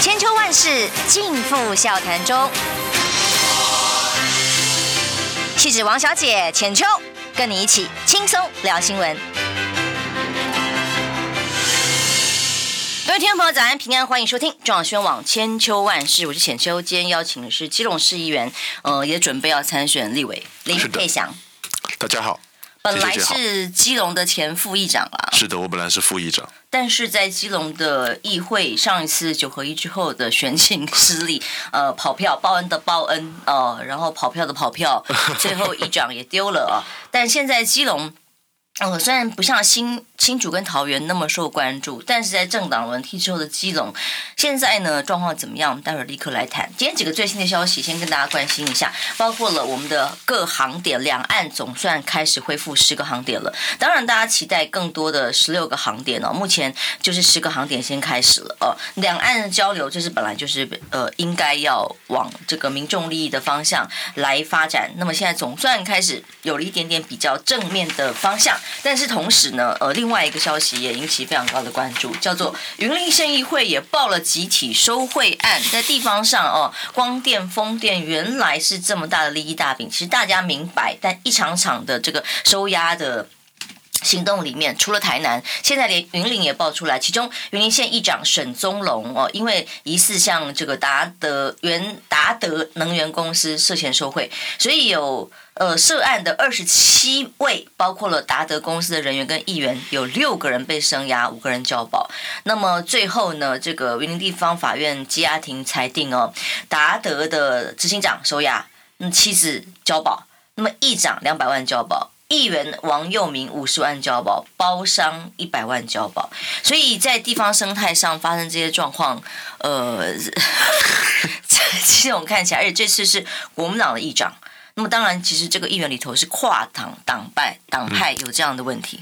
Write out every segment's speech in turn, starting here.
千秋万世尽付笑谈中。气质王小姐浅秋，跟你一起轻松聊新闻。各位听众朋友，早安平安，欢迎收听中广新闻网千秋万世，我是浅秋。今天邀请的是基隆市议员，呃，也准备要参选立委林佩祥。大家好。本来是基隆的前副议长啦，是的，我本来是副议长，但是在基隆的议会上一次九合一之后的选情失利，呃，跑票报恩的报恩，呃，然后跑票的跑票，最后议长也丢了啊，但现在基隆。呃，虽然不像新新竹跟桃园那么受关注，但是在政党轮替之后的基隆，现在呢状况怎么样？我们待会儿立刻来谈。今天几个最新的消息，先跟大家关心一下，包括了我们的各航点，两岸总算开始恢复十个航点了。当然，大家期待更多的十六个航点哦。目前就是十个航点先开始了哦。两岸的交流，这是本来就是呃应该要往这个民众利益的方向来发展。那么现在总算开始有了一点点比较正面的方向。但是同时呢，呃，另外一个消息也引起非常高的关注，叫做云林县议会也报了集体收贿案，在地方上哦，光电、风电原来是这么大的利益大饼，其实大家明白，但一场场的这个收押的行动里面，除了台南，现在连云林也爆出来，其中云林县议长沈宗龙哦，因为疑似向这个达德原达德能源公司涉嫌受贿，所以有。呃，涉案的二十七位，包括了达德公司的人员跟议员，有六个人被声押，五个人交保。那么最后呢，这个云林地方法院羁押庭裁定哦，达德的执行长收押，那妻子交保，那么议长两百万交保，议员王佑明五十万交保，包商一百万交保。所以在地方生态上发生这些状况，呃，其实我们看起来，而且这次是国民党的议长。那么当然，其实这个议员里头是跨党党派党派有这样的问题。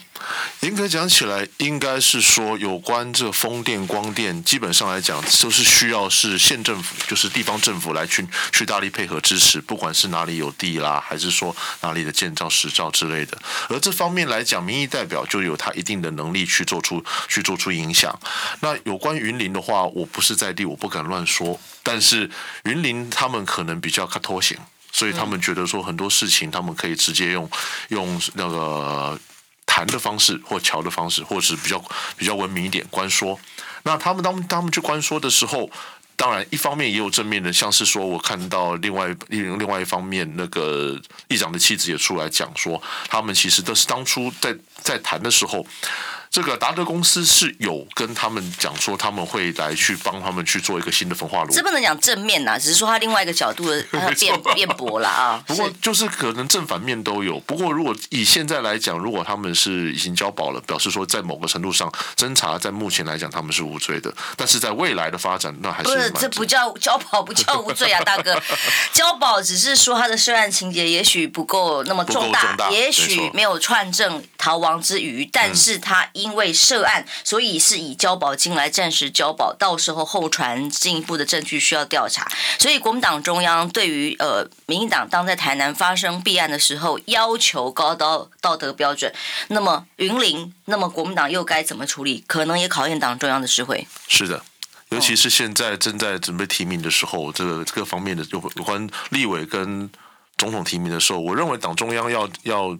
严格讲起来，应该是说有关这风电、光电，基本上来讲都是需要是县政府，就是地方政府来去去大力配合支持，不管是哪里有地啦，还是说哪里的建造、实照之类的。而这方面来讲，民意代表就有他一定的能力去做出去做出影响。那有关云林的话，我不是在地，我不敢乱说。但是云林他们可能比较卡拖型。所以他们觉得说很多事情，他们可以直接用用那个谈的方式，或桥的方式，或者是比较比较文明一点，关说。那他们当他们去关说的时候，当然一方面也有正面的，像是说我看到另外另另外一方面，那个议长的妻子也出来讲说，他们其实都是当初在在谈的时候。这个达德公司是有跟他们讲说，他们会来去帮他们去做一个新的焚化炉。这不能讲正面呐，只是说他另外一个角度的 辩辩驳了啊。不过就是可能正反面都有。不过如果以现在来讲，如果他们是已经交保了，表示说在某个程度上侦查，在目前来讲他们是无罪的。但是在未来的发展，那还是不是这不叫交保，不叫无罪啊，大哥。交保只是说他的涉案情节也许不够那么重大，重大也许没有串证逃亡之余，但是他。因为涉案，所以是以交保金来暂时交保，到时候后传进一步的证据需要调查。所以国民党中央对于呃民进党当在台南发生弊案的时候，要求高道道德标准，那么云林，那么国民党又该怎么处理？可能也考验党中央的智慧。是的，尤其是现在正在准备提名的时候，这个各方面的有有关立委跟总统提名的时候，我认为党中央要要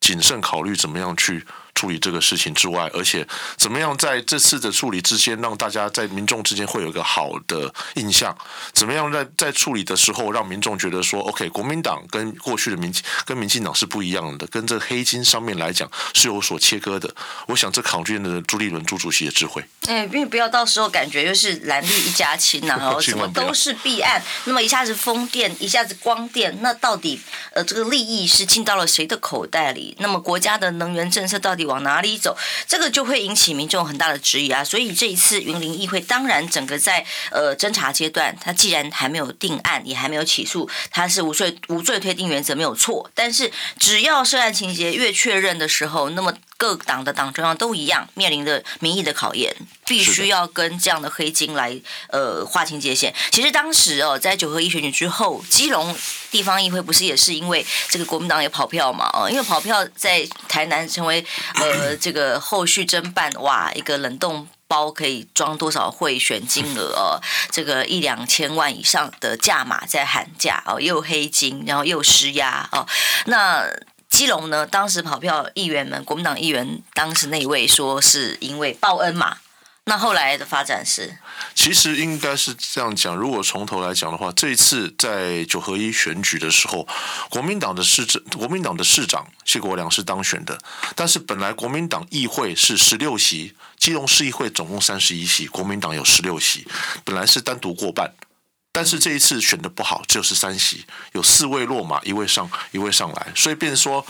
谨慎考虑怎么样去。处理这个事情之外，而且怎么样在这次的处理之间，让大家在民众之间会有一个好的印象？怎么样在在处理的时候，让民众觉得说，OK，国民党跟过去的民跟民进党是不一样的，跟这黑金上面来讲是有所切割的。我想这考验的朱立伦朱主席的智慧。哎，因为不要到时候感觉又是蓝绿一家亲呐，然后什么都是弊案，那么一下子风电，一下子光电，那到底呃这个利益是进到了谁的口袋里？那么国家的能源政策到底？往哪里走，这个就会引起民众很大的质疑啊！所以这一次云林议会，当然整个在呃侦查阶段，他既然还没有定案，也还没有起诉，他是无罪无罪推定原则没有错。但是只要涉案情节越确认的时候，那么各党的党中央都一样，面临的民意的考验，必须要跟这样的黑金来呃划清界限。其实当时哦，在九合一选举之后，基隆地方议会不是也是因为这个国民党也跑票嘛？哦，因为跑票在台南成为呃这个后续侦办哇一个冷冻包可以装多少贿选金额哦，这个一两千万以上的价码在喊价哦，又黑金，然后又施压哦，那。基隆呢，当时跑票议员们，国民党议员当时那一位说是因为报恩嘛，那后来的发展是，其实应该是这样讲。如果从头来讲的话，这一次在九合一选举的时候，国民党的市政，国民党的市长谢国梁是当选的，但是本来国民党议会是十六席，基隆市议会总共三十一席，国民党有十六席，本来是单独过半。但是这一次选的不好，只有十三席，有四位落马，一位上一位上来，所以变成说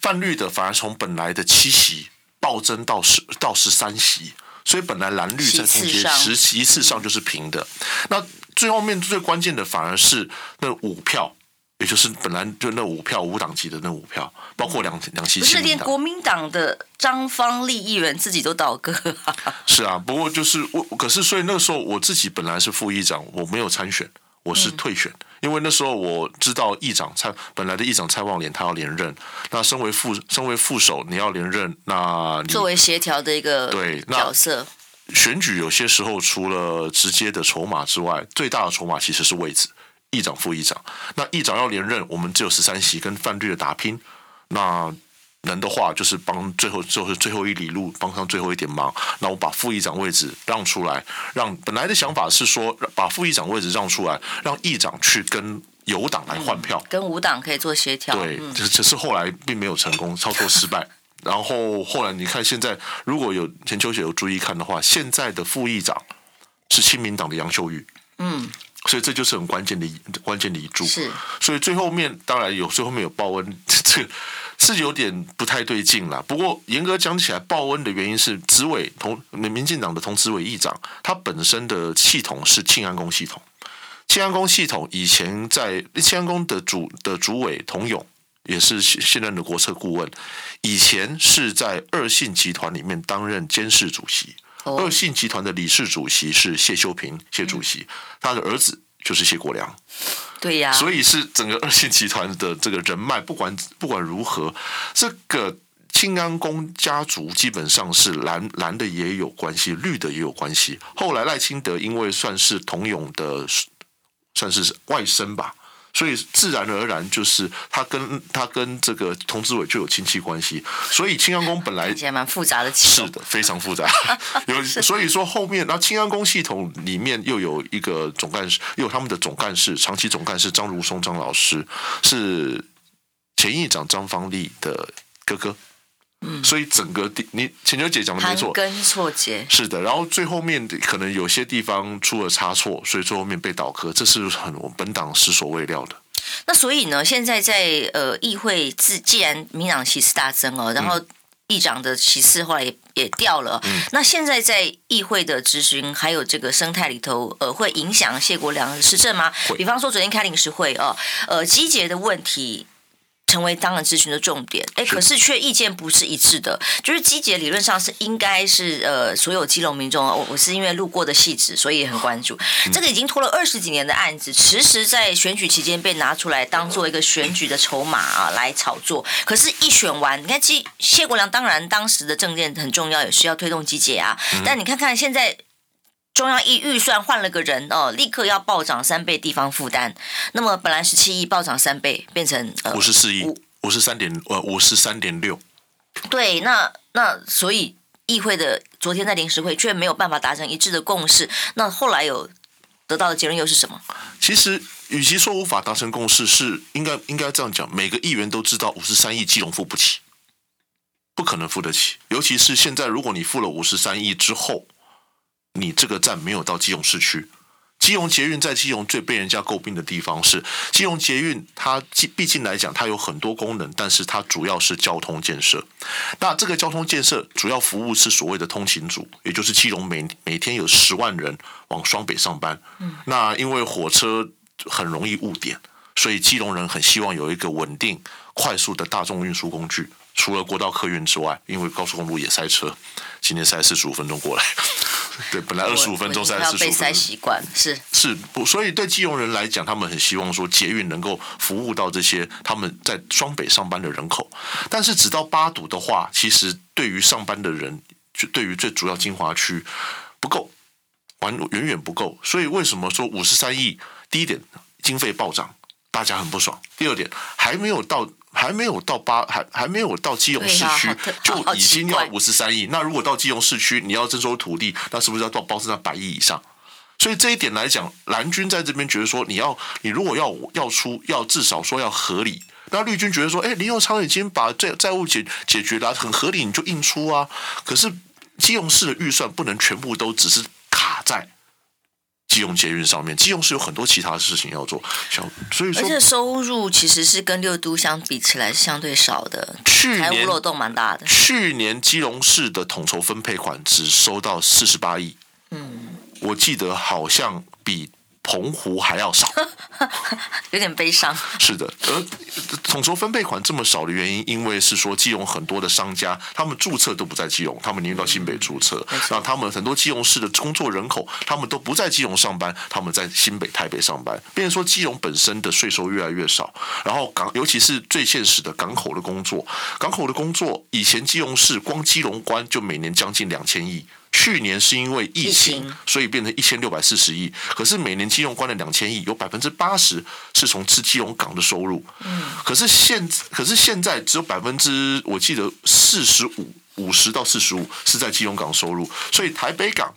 泛绿的反而从本来的七席暴增到十到十三席，所以本来蓝绿在中间十席次上就是平的，那最后面最关键的反而是那五票。也就是本来就那五票五党籍的那五票，包括两两席。不是连国民党的张芳立议员自己都倒戈。是啊，不过就是我，可是所以那个时候我自己本来是副议长，我没有参选，我是退选，嗯、因为那时候我知道议长蔡本来的议长蔡旺莲他要连任，那身为副身为副手你要连任，那作为协调的一个对角色，选举有些时候除了直接的筹码之外，最大的筹码其实是位置。议长、副议长，那议长要连任，我们只有十三席，跟泛绿的打拼。那能的话，就是帮最后就是最后一里路，帮上最后一点忙。那我把副议长位置让出来，让本来的想法是说，把副议长位置让出来，让议长去跟有党来换票，嗯、跟无党可以做协调。对，只只是后来并没有成功，操作失败。然后后来你看，现在如果有钱秋雪有注意看的话，现在的副议长是亲民党的杨秀玉。嗯。所以这就是很关键的关键的一注，是。所以最后面当然有最后面有报恩，这是有点不太对劲了。不过严格讲起来，报恩的原因是执委同民进党的同执委议长，他本身的系统是庆安宫系统。庆安宫系统以前在庆安宫的主的主委童勇也是现任的国策顾问，以前是在二信集团里面担任监事主席。二信集团的理事主席是谢修平，谢主席，他的儿子就是谢国良，对呀，所以是整个二信集团的这个人脉，不管不管如何，这个庆安宫家族基本上是蓝蓝的也有关系，绿的也有关系。后来赖清德因为算是童勇的，算是外甥吧。所以自然而然就是他跟他跟这个童志伟就有亲戚关系，所以清安宫本来 也蛮复杂的，是的，非常复杂。有所以说后面，然后清安宫系统里面又有一个总干事，又有他们的总干事，长期总干事张如松张老师是前议长张方立的哥哥。嗯，所以整个地，你浅秋姐讲的没错，跟错节是的。然后最后面可能有些地方出了差错，所以最后面被倒戈，这是很我本党是所未料的。那所以呢，现在在呃议会自既然民党席次大增哦，然后议长的席次后来也也掉了，嗯，那现在在议会的执行还有这个生态里头，呃，会影响谢国良的施政吗？比方说昨天开临时会哦，呃，机捷的问题。成为当然咨询的重点，哎，可是却意见不是一致的。就是基捷理论上是应该是呃，所有基隆民众，我我是因为路过的戏子，所以很关注。这个已经拖了二十几年的案子，迟迟在选举期间被拿出来当做一个选举的筹码啊来炒作。可是，一选完，你看，其实谢国良当然当时的政见很重要，也需要推动机捷啊。但你看看现在。中央一预算换了个人哦，立刻要暴涨三倍地方负担。那么本来十七亿暴涨三倍，变成五十四亿，五十三点呃五十三点六。对，那那所以议会的昨天在临时会却没有办法达成一致的共识。那后来有得到的结论又是什么？其实，与其说无法达成共识，是应该应该这样讲，每个议员都知道五十三亿基隆付不起，不可能付得起。尤其是现在，如果你付了五十三亿之后。你这个站没有到基隆市区，基隆捷运在基隆最被人家诟病的地方是基隆捷运，它毕竟来讲它有很多功能，但是它主要是交通建设。那这个交通建设主要服务是所谓的通勤组，也就是基隆每每天有十万人往双北上班。那因为火车很容易误点，所以基隆人很希望有一个稳定、快速的大众运输工具。除了国道客运之外，因为高速公路也塞车，今天塞四十五分钟过来。对，本来二十五分钟塞四十五分钟。习惯是是不，所以对基隆人来讲，他们很希望说捷运能够服务到这些他们在双北上班的人口。但是，直到八堵的话，其实对于上班的人，就对于最主要精华区不够，完远远不够。所以，为什么说五十三亿？第一点，经费暴涨，大家很不爽；第二点，还没有到。还没有到八，还还没有到基隆市区，就已经要五十三亿。那如果到基隆市区，你要征收土地，那是不是要到包在那百亿以上？所以这一点来讲，蓝军在这边觉得说，你要你如果要要出，要至少说要合理。那绿军觉得说，哎，林佑昌已经把债债务解解决了，很合理，你就硬出啊。可是基隆市的预算不能全部都只是。基隆捷运上面，基隆是有很多其他的事情要做，像所以说，而且收入其实是跟六都相比起来是相对少的，去年漏洞蛮大的。去年基隆市的统筹分配款只收到四十八亿，嗯，我记得好像比。澎湖还要少，有点悲伤。是的，而统筹分配款这么少的原因，因为是说基隆很多的商家，他们注册都不在基隆，他们宁愿到新北注册。那、嗯、他们很多基隆市的工作人口，他们都不在基隆上班，他们在新北、台北上班。变成说基隆本身的税收越来越少，然后港，尤其是最现实的港口的工作，港口的工作，以前基隆市光基隆关就每年将近两千亿。去年是因为疫情，所以变成一千六百四十亿。可是每年基隆关了两千亿，有百分之八十是从吃基隆港的收入。嗯，可是现可是现在只有百分之，我记得四十五五十到四十五是在基隆港收入，所以台北港。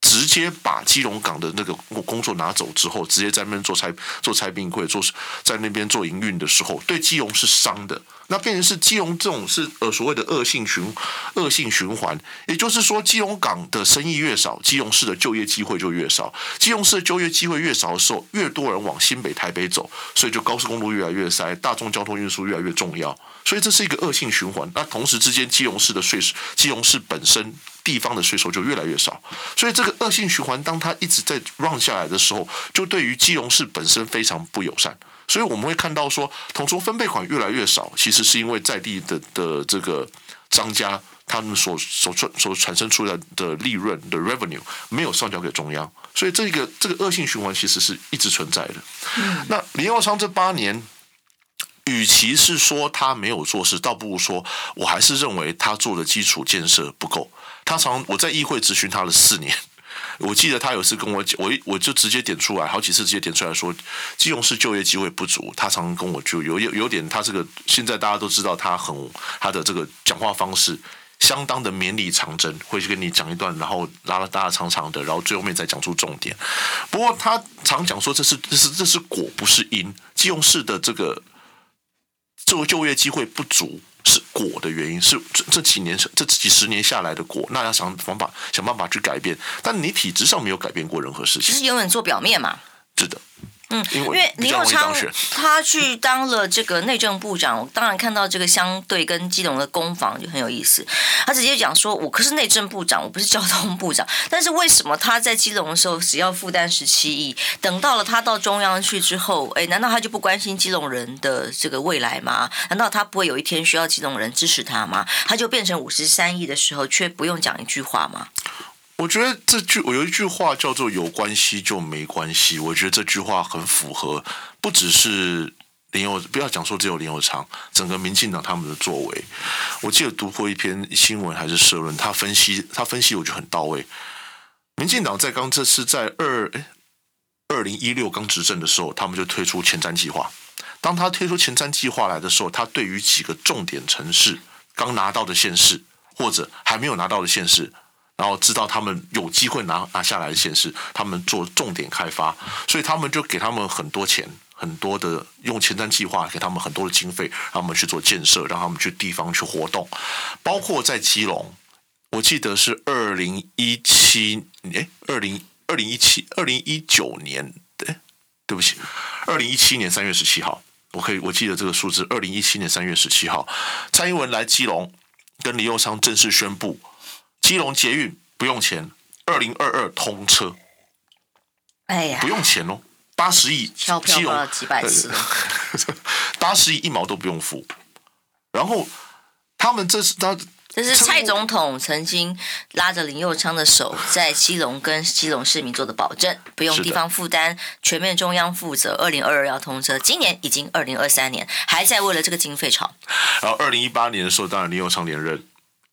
直接把基隆港的那个工作拿走之后，直接在那边做拆做拆冰柜，做在那边做营运的时候，对基隆是伤的。那变成是基隆这种是呃所谓的恶性循恶性循环，也就是说，基隆港的生意越少，基隆市的就业机会就越少。基隆市的就业机会越少的时候，越多人往新北、台北走，所以就高速公路越来越塞，大众交通运输越来越重要。所以这是一个恶性循环。那同时之间，基隆市的税收，基隆市本身。地方的税收就越来越少，所以这个恶性循环，当它一直在 run 下来的时候，就对于基隆市本身非常不友善。所以我们会看到说，统筹分配款越来越少，其实是因为在地的的这个商家他们所所产所产生出来的利润的 revenue 没有上交给中央，所以这个这个恶性循环其实是一直存在的。嗯、那林耀昌这八年。与其是说他没有做事，倒不如说我还是认为他做的基础建设不够。他常我在议会质询他了四年，我记得他有次跟我讲，我我就直接点出来，好几次直接点出来说，基隆市就业机会不足。他常跟我就有有有点，他这个现在大家都知道他很他的这个讲话方式相当的绵里藏针，会去跟你讲一段，然后拉拉拉拉长长的，然后最后面再讲出重点。不过他常讲说这是这是这是果不是因，基隆市的这个。这个就业机会不足是果的原因，是这这几年这几十年下来的果。那要想方法想办法去改变，但你体质上没有改变过任何事情，就是永远做表面嘛。是的。嗯，因为林佑昌他去当了这个内政部长，我当然看到这个相对跟基隆的攻防就很有意思。他直接讲说：“我可是内政部长，我不是交通部长。但是为什么他在基隆的时候只要负担十七亿，等到了他到中央去之后，哎，难道他就不关心基隆人的这个未来吗？难道他不会有一天需要基隆人支持他吗？他就变成五十三亿的时候，却不用讲一句话吗？”我觉得这句我有一句话叫做“有关系就没关系”，我觉得这句话很符合，不只是林右，不要讲说只有林右昌，整个民进党他们的作为。我记得读过一篇新闻还是社论，他分析他分析我觉得很到位。民进党在刚这次在二二零一六刚执政的时候，他们就推出前瞻计划。当他推出前瞻计划来的时候，他对于几个重点城市刚拿到的县市或者还没有拿到的县市。然后知道他们有机会拿拿下来的县市，他们做重点开发，所以他们就给他们很多钱，很多的用前瞻计划给他们很多的经费，让他们去做建设，让他们去地方去活动，包括在基隆，我记得是二零一七，哎，二零二零一七二零一九年，对，对不起，二零一七年三月十七号，我可以我记得这个数字，二零一七年三月十七号，蔡英文来基隆，跟林右昌正式宣布。基隆捷运不用钱，二零二二通车。哎呀，不用钱哦，八十亿，基隆几百次，八十亿一毛都不用付。然后他们这是他。这是蔡总统曾经拉着林佑昌的手，在基隆跟基隆市民做的保证，不用地方负担，全面中央负责。二零二二要通车，今年已经二零二三年，还在为了这个经费吵。然后二零一八年的时候，当然林佑昌连任，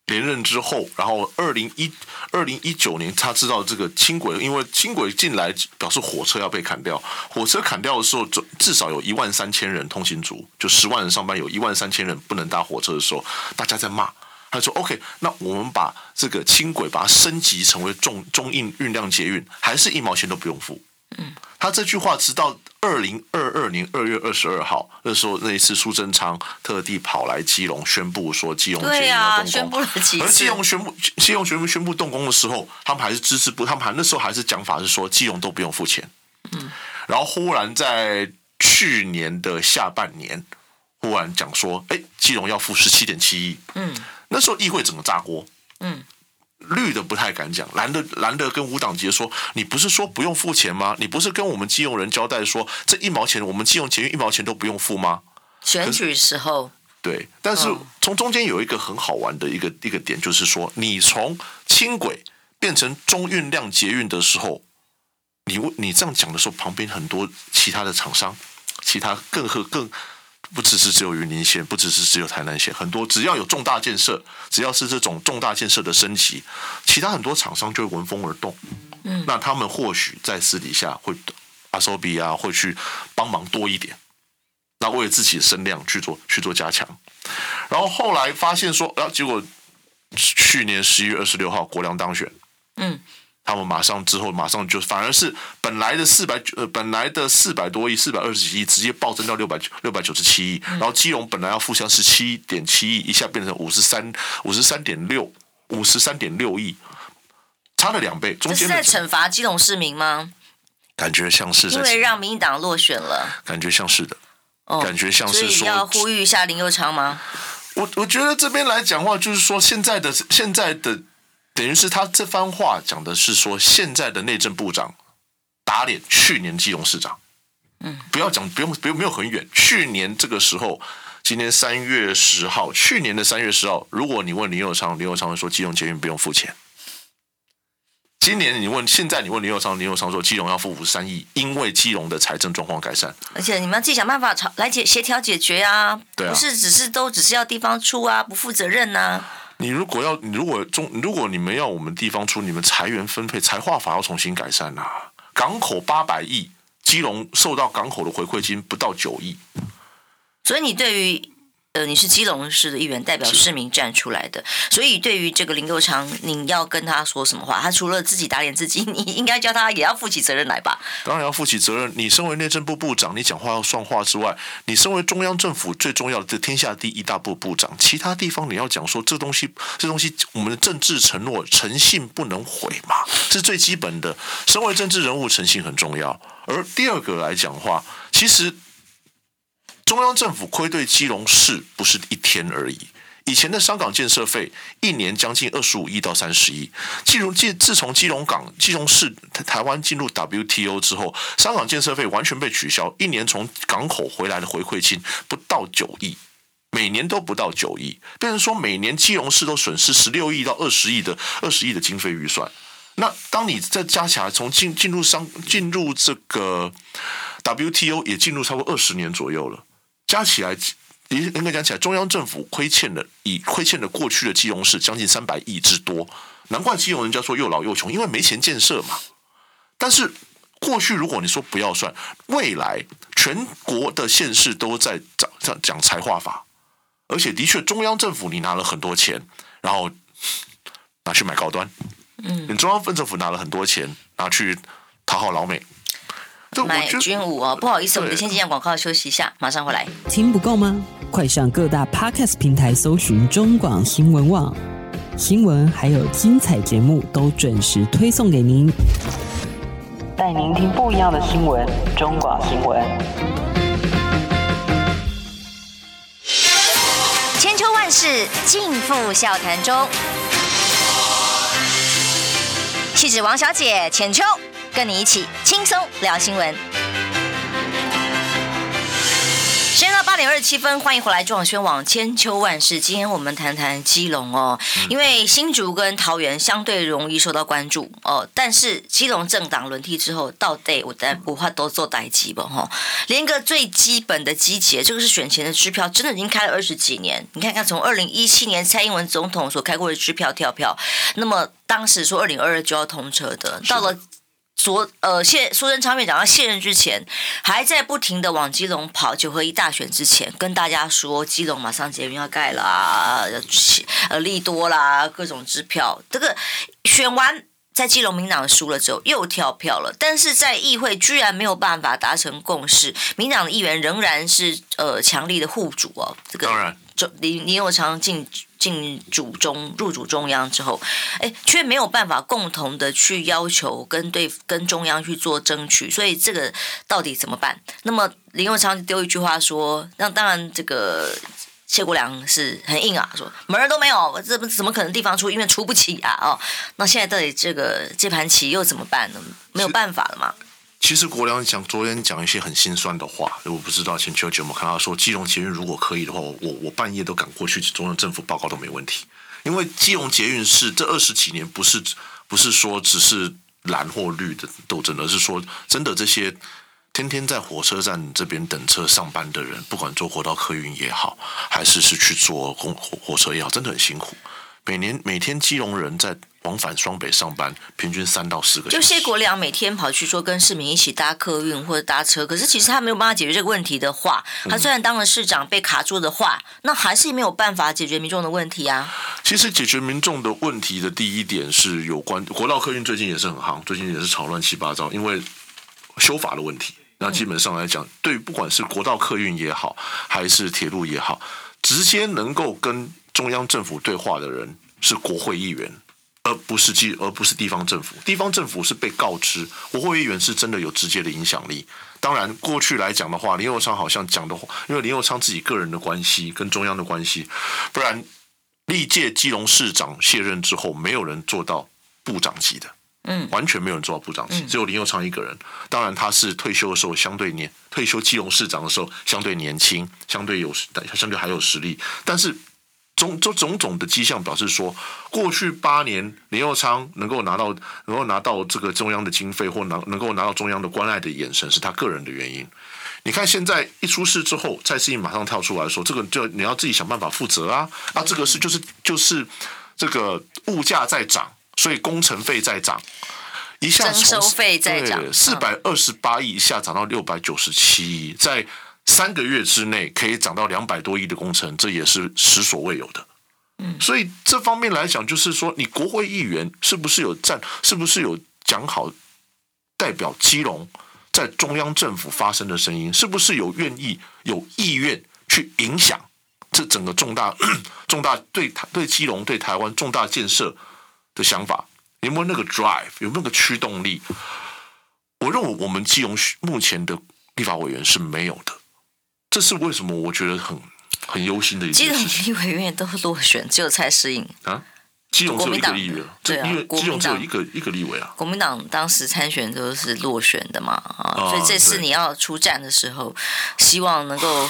连任之后，然后二零一二零一九年，他知道这个轻轨，因为轻轨进来表示火车要被砍掉，火车砍掉的时候，至少有一万三千人通行族，就十万人上班，有一万三千人不能搭火车的时候，大家在骂。他说：“OK，那我们把这个轻轨把它升级成为重中运运量捷运，还是一毛钱都不用付。”嗯，他这句话直到二零二二年二月二十二号，那时候那一次苏贞昌特地跑来基隆宣布说基隆要动工，宣布了。而基隆宣布基隆宣布宣布动工的时候，他们还是支持不，他们还那时候还是讲法是说基隆都不用付钱。嗯，然后忽然在去年的下半年，忽然讲说，哎，基隆要付十七点七亿。嗯。那时候议会整个炸锅，嗯，绿的不太敢讲，蓝的蓝的跟无党籍说，你不是说不用付钱吗？你不是跟我们基隆人交代说，这一毛钱我们基隆捷运一毛钱都不用付吗？选举时候，对，但是从中间有一个很好玩的一个一个点，就是说，你从轻轨变成中运量捷运的时候，你你这样讲的时候，旁边很多其他的厂商，其他更和更。不只是只有云林县，不只是只有台南县，很多只要有重大建设，只要是这种重大建设的升级，其他很多厂商就会闻风而动。嗯，那他们或许在私底下会阿手比啊，会去帮忙多一点，那为了自己的声量去做去做加强。然后后来发现说，然后结果去年十一月二十六号国梁当选。嗯。他们马上之后，马上就反而是本来的四百呃，本来的四百多亿、四百二十几亿，直接暴增到六百六百九十七亿。然后基隆本来要负向十七点七亿，一下变成五十三五十三点六五十三点六亿，差了两倍。中间在惩罚基隆市民吗？感觉像是因为让民进党落选了，感觉像是的，哦、感觉像是说要呼吁一下林佑昌吗？我我觉得这边来讲话，就是说现在的现在的。等于是他这番话讲的是说，现在的内政部长打脸去年基隆市长。嗯，不要讲，不用，不用，没有很远。去年这个时候，今年三月十号，去年的三月十号，如果你问林友昌，林友昌会说基隆捷运不用付钱。今年你问，现在你问林友昌，林友昌说基隆要付五十三亿，因为基隆的财政状况改善。而且你们要自己想办法来解协调解决啊，对啊，不是只是都只是要地方出啊，不负责任呐、啊。你如果要，你如果中，如果你们要我们地方出，你们裁员分配、财划法要重新改善呐、港口八百亿，基隆受到港口的回馈金不到九亿，所以你对于。呃，你是基隆市的议员，代表市民站出来的，所以对于这个林右昌，你要跟他说什么话？他除了自己打脸自己，你应该叫他也要负起责任来吧？当然要负起责任。你身为内政部部长，你讲话要算话之外，你身为中央政府最重要的天下第一大部部长，其他地方你要讲说这东西，这东西我们的政治承诺诚信不能毁嘛，这是最基本的。身为政治人物，诚信很重要。而第二个来讲话，其实。中央政府亏对基隆市不是一天而已。以前的商港建设费一年将近二十五亿到三十亿。进入自自从基隆港、基隆市台湾进入 WTO 之后，商港建设费完全被取消，一年从港口回来的回馈金不到九亿，每年都不到九亿，变成说每年基隆市都损失十六亿到二十亿的二十亿的经费预算。那当你再加起来，从进进入商进入这个 WTO 也进入超过二十年左右了。加起来，应该讲起来，中央政府亏欠了，以亏欠了过去的基隆市将近三百亿之多，难怪基隆人家说又老又穷，因为没钱建设嘛。但是过去如果你说不要算，未来全国的县市都在讲讲讲财划法，而且的确中央政府你拿了很多钱，然后拿去买高端，嗯，你中央分政府拿了很多钱拿去讨好老美。买军武哦，不好意思，我们得先进下广告休息一下，马上回来。听不够吗？快上各大 Podcast 平台搜寻中广新闻网，新闻还有精彩节目都准时推送给您，带您听不一样的新闻。中广新闻，千秋万世尽付笑谈中。气质王小姐浅秋。跟你一起轻松聊新闻。时间到八八点二十七分，欢迎回来中广宣网千秋万世。今天我们谈谈基隆哦，因为新竹跟桃园相对容易受到关注哦，但是基隆政党轮替之后，到底我但不怕都做代机吧哈，连个最基本的机捷，这个是选前的支票，真的已经开了二十几年。你看看从二零一七年蔡英文总统所开过的支票跳票，那么当时说二零二二就要通车的，到了。昨呃，现苏贞昌院长要卸任之前，还在不停的往基隆跑。九合一大选之前，跟大家说基隆马上捷运要盖啦，呃，利多啦，各种支票。这个选完在基隆民党输了之后又跳票了，但是在议会居然没有办法达成共识，民党的议员仍然是呃强力的护主哦。这个当然，就林林右昌进。进主中入主中央之后，哎，却没有办法共同的去要求跟对跟中央去做争取，所以这个到底怎么办？那么林右昌丢一句话说：“那当然，这个谢国良是很硬啊，说门儿都没有，这怎么可能地方出？因为出不起啊！哦，那现在到底这个这盘棋又怎么办呢？没有办法了嘛。”其实国良讲昨天讲一些很心酸的话，我不知道千秋有没有看到说基隆捷运如果可以的话，我我半夜都赶过去中央政府报告都没问题，因为基隆捷运是这二十几年不是不是说只是蓝或绿的斗争，而是说真的这些天天在火车站这边等车上班的人，不管坐国道客运也好，还是是去坐公火火车也好，真的很辛苦。每年每天基隆人在往返双北上班，平均三到四个小时。就谢国良每天跑去说跟市民一起搭客运或者搭车，可是其实他没有办法解决这个问题的话，他虽然当了市长被卡住的话，那还是没有办法解决民众的问题啊。其实解决民众的问题的第一点是有关国道客运，最近也是很夯，最近也是吵乱七八糟，因为修法的问题。那基本上来讲，对不管是国道客运也好，还是铁路也好，直接能够跟中央政府对话的人是国会议员，而不是基，而不是地方政府。地方政府是被告知，国会议员是真的有直接的影响力。当然，过去来讲的话，林佑昌好像讲的话，因为林佑昌自己个人的关系跟中央的关系，不然历届基隆市长卸任之后，没有人做到部长级的，嗯，完全没有人做到部长级，只有林佑昌一个人。当然，他是退休的时候相对年，退休基隆市长的时候相对年轻，相对有，相对还有实力，但是。种种种种的迹象表示说，过去八年林佑昌能够拿到能够拿到这个中央的经费，或能能够拿到中央的关爱的眼神，是他个人的原因。你看现在一出事之后，蔡适应马上跳出来说，这个就你要自己想办法负责啊！啊，这个是就是就是这个物价在涨，所以工程费在涨，一下从对四百二十八亿一下涨到六百九十七亿，在。三个月之内可以涨到两百多亿的工程，这也是前所未有的。嗯，所以这方面来讲，就是说，你国会议员是不是有站，是不是有讲好代表基隆在中央政府发声的声音？是不是有愿意、有意愿去影响这整个重大、重大对台、对基隆、对台湾重大建设的想法？有没有那个 drive？有没有那个驱动力？我认为我们基隆目前的立法委员是没有的。这是为什么？我觉得很很忧心的一件事情。基隆立委员都落选，只有蔡适颖啊。基隆只有一个立委，对啊，基隆只有一个一个立委啊。国民党当时参选都是落选的嘛啊，所以这次你要出战的时候，希望能够。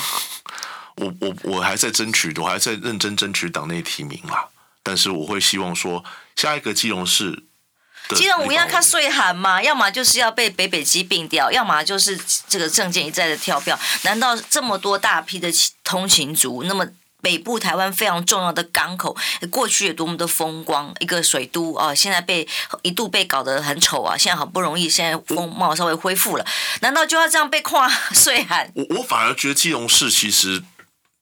我我我还在争取，我还在认真争取党内提名啊。但是我会希望说，下一个基隆市。基隆我们要看税函嘛，要么就是要被北北基并掉，要么就是这个证件一再的跳票。难道这么多大批的通勤族，那么北部台湾非常重要的港口，过去有多么的风光，一个水都啊，现在被一度被搞得很丑啊，现在好不容易现在风貌稍微恢复了，难道就要这样被跨税函？我我反而觉得基隆市其实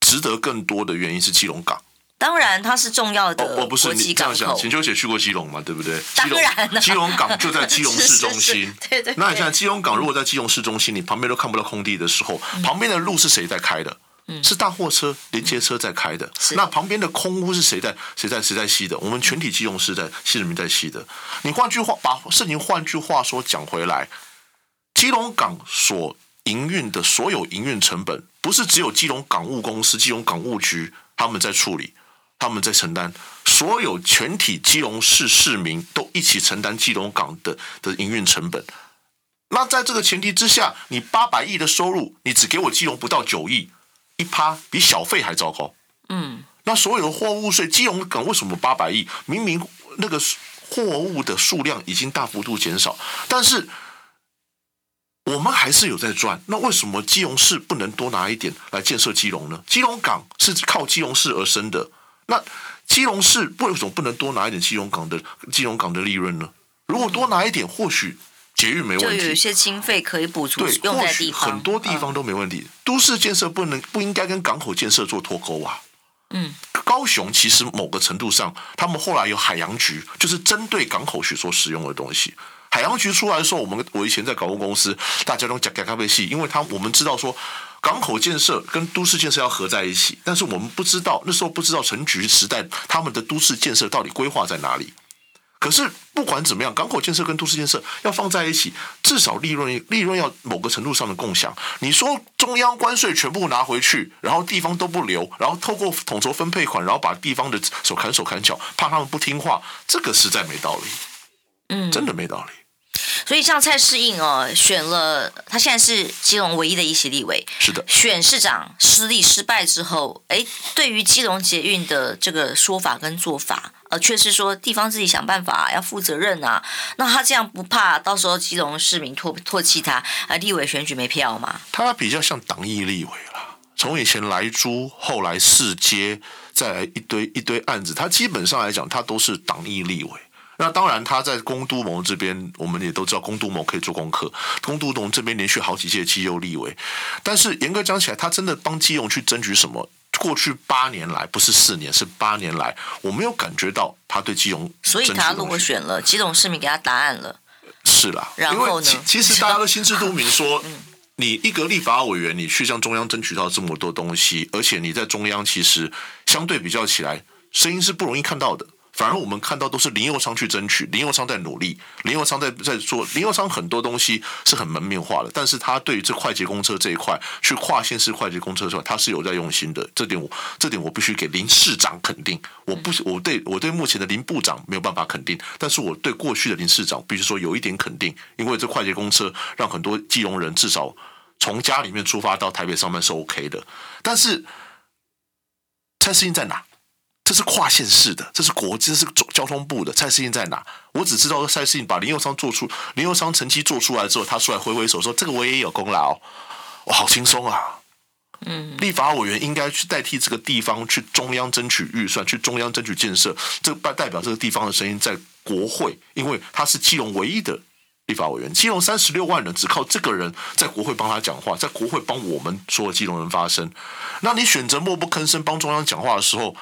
值得更多的原因是基隆港。当然，它是重要的。我不是你这样想，钱秋姐去过基隆嘛，对不对？当然，基隆港就在基隆市中心。对，对对。那你想，基隆港如果在基隆市中心，你旁边都看不到空地的时候，嗯、旁边的路是谁在开的？嗯、是大货车、连接车在开的。嗯、那旁边的空屋是谁在谁在谁在吸的？我们全体基隆市在新人民在吸的。你换句话，把事情换句话说讲回来，基隆港所营运的所有营运成本，不是只有基隆港务公司、基隆港务局他们在处理。他们在承担所有全体基隆市市民都一起承担基隆港的的营运成本。那在这个前提之下，你八百亿的收入，你只给我基隆不到九亿，一趴比小费还糟糕。嗯，那所有的货物税，基隆港为什么八百亿？明明那个货物的数量已经大幅度减少，但是我们还是有在赚。那为什么基隆市不能多拿一点来建设基隆呢？基隆港是靠基隆市而生的，那基隆市为什么不能多拿一点基隆港的基隆港的利润呢？如果多拿一点，或许捷运没问题，就有一些经费可以补助，对，用在地方，很多地方都没问题。嗯、都市建设不能不应该跟港口建设做脱钩啊。嗯，高雄其实某个程度上，他们后来有海洋局，就是针对港口去所使用的东西。海洋局出来的时候，我们我以前在港务公司，大家都讲讲咖啡戏，因为他我们知道说港口建设跟都市建设要合在一起，但是我们不知道那时候不知道陈局时代他们的都市建设到底规划在哪里。可是不管怎么样，港口建设跟都市建设要放在一起，至少利润利润要某个程度上的共享。你说中央关税全部拿回去，然后地方都不留，然后透过统筹分配款，然后把地方的手砍手砍脚，怕他们不听话，这个实在没道理。嗯，真的没道理。所以像蔡适应哦，选了他现在是基隆唯一的一席立委，是的。选市长失利失败之后，哎，对于基隆捷运的这个说法跟做法，呃，却是说地方自己想办法要负责任啊。那他这样不怕到时候基隆市民唾唾弃他，啊，立委选举没票吗？他比较像党意立委啦。从以前莱猪，后来市街，再来一堆一堆案子，他基本上来讲，他都是党意立委。那当然，他在公都盟这边，我们也都知道，公都盟可以做功课。公都盟这边连续好几届基优立委，但是严格讲起来，他真的帮基隆去争取什么？过去八年来，不是四年，是八年来，我没有感觉到他对基隆。所以他落选了，基隆市民给他答案了。是啦，然后呢？其实大家都心知肚明，说你一个立法委员，你去向中央争取到这么多东西，而且你在中央其实相对比较起来，声音是不容易看到的。反而我们看到都是林右昌去争取，林右昌在努力，林右昌在在做，林右昌很多东西是很门面化的，但是他对于这快捷公车这一块，去跨县市快捷公车的时候，他是有在用心的，这点我这点我必须给林市长肯定。我不我对我对目前的林部长没有办法肯定，但是我对过去的林市长必须说有一点肯定，因为这快捷公车让很多基隆人至少从家里面出发到台北上班是 OK 的，但是蔡适应在哪？这是跨县市的，这是国，这是交通部的。蔡适应在哪？我只知道蔡适应把林右昌做出，林右昌成绩做出来之后，他出来挥挥手说：“这个我也有功劳。”我好轻松啊！嗯，立法委员应该去代替这个地方去中央争取预算，去中央争取建设，这代代表这个地方的声音在国会，因为他是基隆唯一的立法委员。基隆三十六万人，只靠这个人在国会帮他讲话，在国会帮我们所有基隆人发声。那你选择默不吭声帮中央讲话的时候，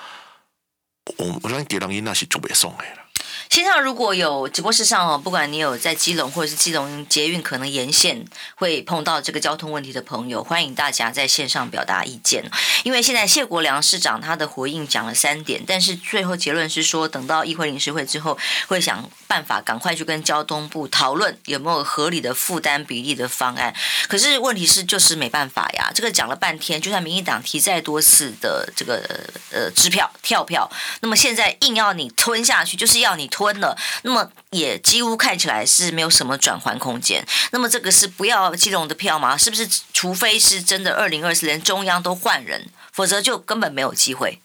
我我想给人因那是就别送的了。线上如果有直播室上哦，不管你有在基隆或者是基隆捷运可能沿线会碰到这个交通问题的朋友，欢迎大家在线上表达意见。因为现在谢国良市长他的回应讲了三点，但是最后结论是说，等到议会临时会之后，会想办法赶快去跟交通部讨论有没有合理的负担比例的方案。可是问题是就是没办法呀，这个讲了半天，就算民进党提再多次的这个呃支票跳票，那么现在硬要你吞下去，就是要你吞。了，那么也几乎看起来是没有什么转换空间。那么这个是不要基隆的票吗？是不是？除非是真的二零二四年中央都换人，否则就根本没有机会。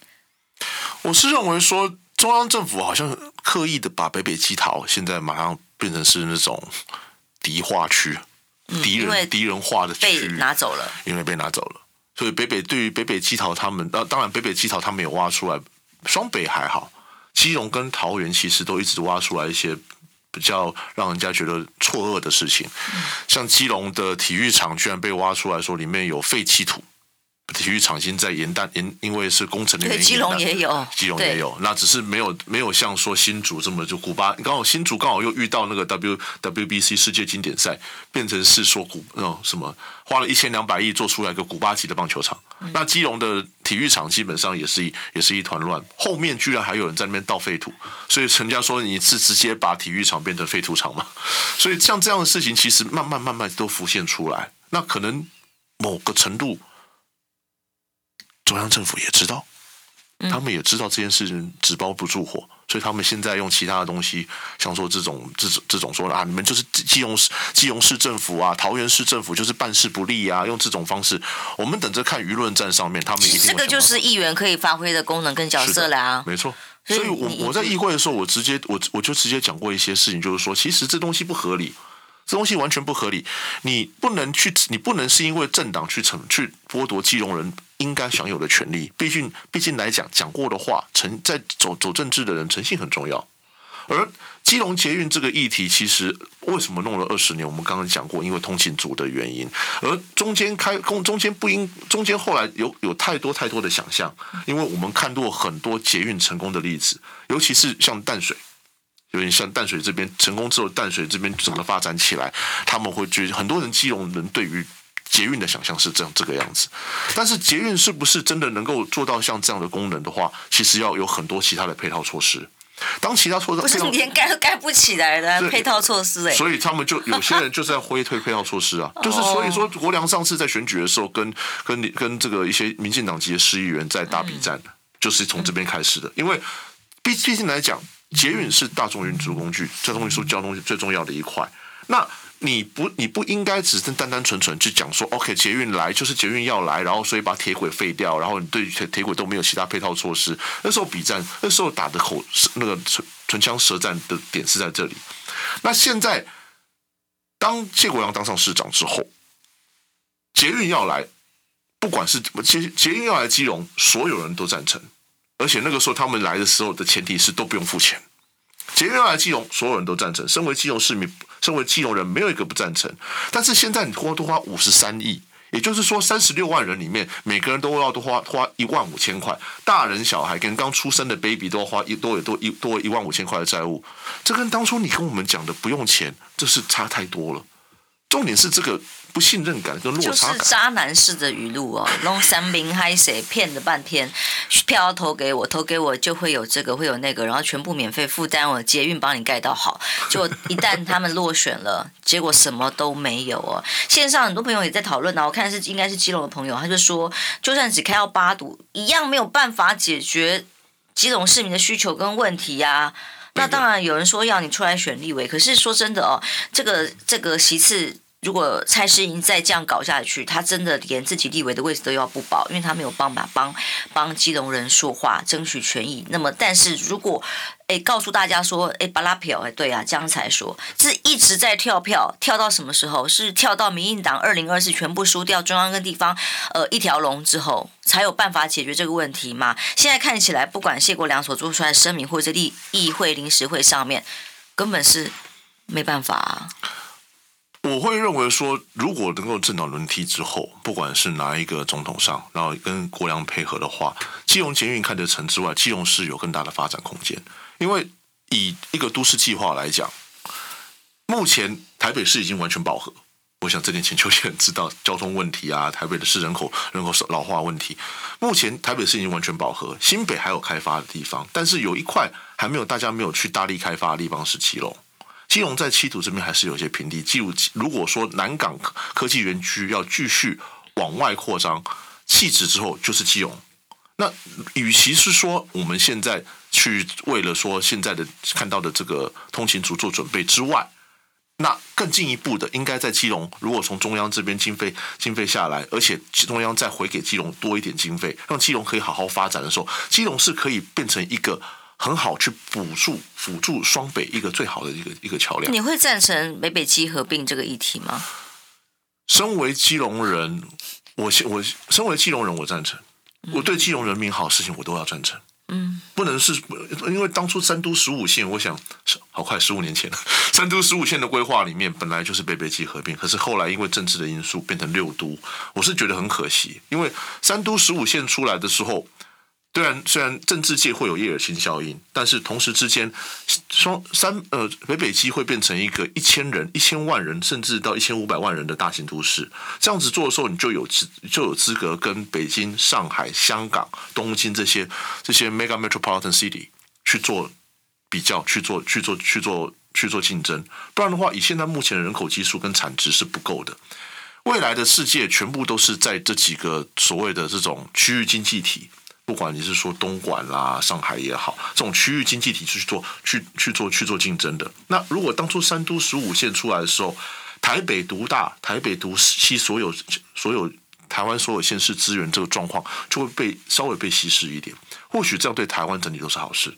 我是认为说，中央政府好像刻意的把北北基桃现在马上变成是那种敌化区、敌人敌人化的区拿走了，因为被拿走了。所以北北对于北北基桃他们，当当然北北基桃他们有挖出来，双北还好。基隆跟桃园其实都一直挖出来一些比较让人家觉得错愕的事情，像基隆的体育场居然被挖出来说里面有废弃土。体育场现在延宕，因因为是工程的原因。基隆也有，基隆也有，那只是没有没有像说新竹这么就古巴，刚好新竹刚好又遇到那个 W WBC 世界经典赛，变成是说古那种什么花了一千两百亿做出来一个古巴级的棒球场。嗯、那基隆的体育场基本上也是一也是一团乱，后面居然还有人在那边倒废土，所以人家说你是直接把体育场变成废土场嘛？所以像这样的事情，其实慢慢慢慢都浮现出来，那可能某个程度。中央政府也知道，他们也知道这件事情纸包不住火，所以他们现在用其他的东西，像说这种这种这种说啊，你们就是基隆市基隆市政府啊，桃园市政府就是办事不力啊，用这种方式，我们等着看舆论战上面，他们一定这个就是议员可以发挥的功能跟角色了啊，没错。所以我我在议会的时候，我直接我我就直接讲过一些事情，就是说，其实这东西不合理。这东西完全不合理，你不能去，你不能是因为政党去成去剥夺基隆人应该享有的权利。毕竟，毕竟来讲，讲过的话，诚在走走政治的人诚信很重要。而基隆捷运这个议题，其实为什么弄了二十年？我们刚刚讲过，因为通勤族的原因。而中间开工，中间不应，中间后来有有太多太多的想象，因为我们看过很多捷运成功的例子，尤其是像淡水。有点像淡水这边成功之后，淡水这边整个发展起来，他们会觉得很多人基隆人对于捷运的想象是这样这个样子。但是捷运是不是真的能够做到像这样的功能的话，其实要有很多其他的配套措施。当其他措施不是连盖都盖不起来的配套措施哎，所以他们就有些人就是在挥推配套措施啊，就是所以说国良上次在选举的时候跟跟跟这个一些民进党籍的市议员在打比战，就是从这边开始的，因为毕毕竟来讲。捷运是大众运输工具，交通运输交通最重要的一块。那你不，你不应该只是单单纯纯去讲说，OK，捷运来就是捷运要来，然后所以把铁轨废掉，然后你对铁铁轨都没有其他配套措施。那时候比战，那时候打的口那个唇唇枪舌战的点是在这里。那现在，当谢国梁当上市长之后，捷运要来，不管是捷捷运要来基隆，所有人都赞成。而且那个时候他们来的时候的前提是都不用付钱，捷运来基隆，所有人都赞成。身为基隆市民，身为基隆人，没有一个不赞成。但是现在你多多花五十三亿，也就是说三十六万人里面，每个人都要多花花一万五千块，大人小孩跟刚出生的 baby 都要花一多也多一多一万五千块的债务。这跟当初你跟我们讲的不用钱，这是差太多了。重点是这个。不信任感跟落差感，就是渣男式的语录哦，弄三明嗨谁骗了半天，票投给我，投给我就会有这个会有那个，然后全部免费负担，我捷运帮你盖到好。就一旦他们落选了，结果什么都没有哦。线上很多朋友也在讨论呢，我看是应该是基隆的朋友，他就说，就算只开到八堵，一样没有办法解决基隆市民的需求跟问题呀、那当然有人说要你出来选立委，可是说真的哦，这个这个席次。如果蔡适应再这样搞下去，他真的连自己立委的位置都要不保，因为他没有办法帮帮基隆人说话，争取权益。那么，但是如果诶告诉大家说，诶巴拉票，诶对啊，这样才说，是一直在跳票，跳到什么时候？是跳到民进党二零二四全部输掉，中央跟地方呃一条龙之后，才有办法解决这个问题吗？现在看起来，不管谢国良所做出来的声明，或者立议会临时会上面，根本是没办法。我会认为说，如果能够政党轮替之后，不管是哪一个总统上，然后跟国梁配合的话，基隆捷运看得成之外，基隆是有更大的发展空间。因为以一个都市计划来讲，目前台北市已经完全饱和。我想这点全球也很知道交通问题啊，台北的市人口人口老化问题。目前台北市已经完全饱和，新北还有开发的地方，但是有一块还没有大家没有去大力开发的地方是基隆。基隆在七堵这边还是有些平地。记住，如果说南港科技园区要继续往外扩张，汐止之后就是基隆。那与其是说我们现在去为了说现在的看到的这个通勤族做准备之外，那更进一步的应该在基隆，如果从中央这边经费经费下来，而且中央再回给基隆多一点经费，让基隆可以好好发展的时候，基隆是可以变成一个。很好，去补助辅助双北一个最好的一个一个桥梁。你会赞成北北基合并这个议题吗？身为基隆人，我我身为基隆人，我赞成。我对基隆人民好事情，我都要赞成。嗯，不能是因为当初三都十五线，我想好快十五年前了，三都十五线的规划里面本来就是北北基合并，可是后来因为政治的因素变成六都，我是觉得很可惜，因为三都十五线出来的时候。虽然虽然政治界会有叶尔钦效应，但是同时之间，双三呃北北基会变成一个一千人、一千万人，甚至到一千五百万人的大型都市。这样子做的时候，你就有资就有资格跟北京、上海、香港、东京这些这些 mega metropolitan city 去做比较，去做去做去做去做竞争。不然的话，以现在目前的人口基数跟产值是不够的。未来的世界全部都是在这几个所谓的这种区域经济体。不管你是说东莞啦、上海也好，这种区域经济体去做、去去做、去做竞争的。那如果当初三都十五线出来的时候，台北独大，台北独吸所有所有台湾所有县市资源，这个状况就会被稍微被稀释一点。或许这样对台湾整体都是好事。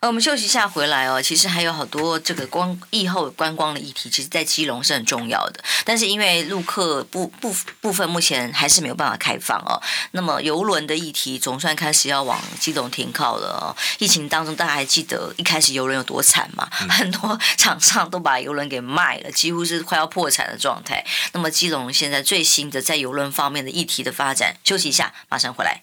呃，我们休息一下回来哦。其实还有好多这个光疫后观光的议题，其实在基隆是很重要的。但是因为陆客部部部分目前还是没有办法开放哦。那么游轮的议题总算开始要往基隆停靠了哦。疫情当中大家还记得一开始游轮有多惨吗？嗯、很多厂商都把游轮给卖了，几乎是快要破产的状态。那么基隆现在最新的在游轮方面的议题的发展，休息一下，马上回来。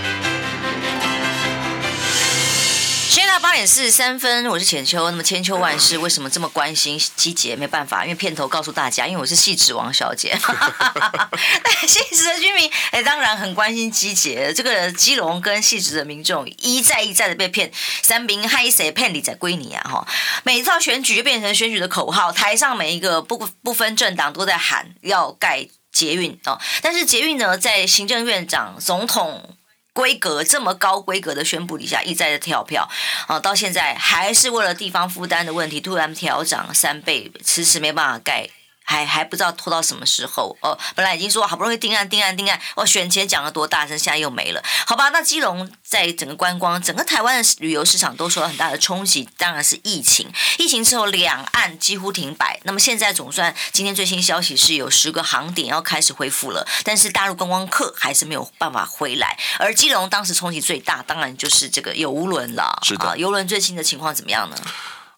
现在八点四十三分，我是浅秋。那么千秋万世为什么这么关心机捷？没办法，因为片头告诉大家，因为我是汐止王小姐。汐止的居民哎，当然很关心机捷。这个基隆跟汐止的民众一再一再的被骗，三兵害谁骗你在归你啊！哈，每到选举就变成选举的口号，台上每一个不不分政党都在喊要盖捷运哦。但是捷运呢，在行政院长、总统。规格这么高规格的宣布底下，一再的跳票，啊，到现在还是为了地方负担的问题，突然调涨三倍，迟迟没办法改。还还不知道拖到什么时候哦，本来已经说好不容易定案定案定案，我、哦、选前讲了多大声，现在又没了，好吧？那基隆在整个观光，整个台湾的旅游市场都受到很大的冲击，当然是疫情。疫情之后，两岸几乎停摆。那么现在总算今天最新消息是有十个航点要开始恢复了，但是大陆观光客还是没有办法回来。而基隆当时冲击最大，当然就是这个游轮了。是的，邮轮最新的情况怎么样呢？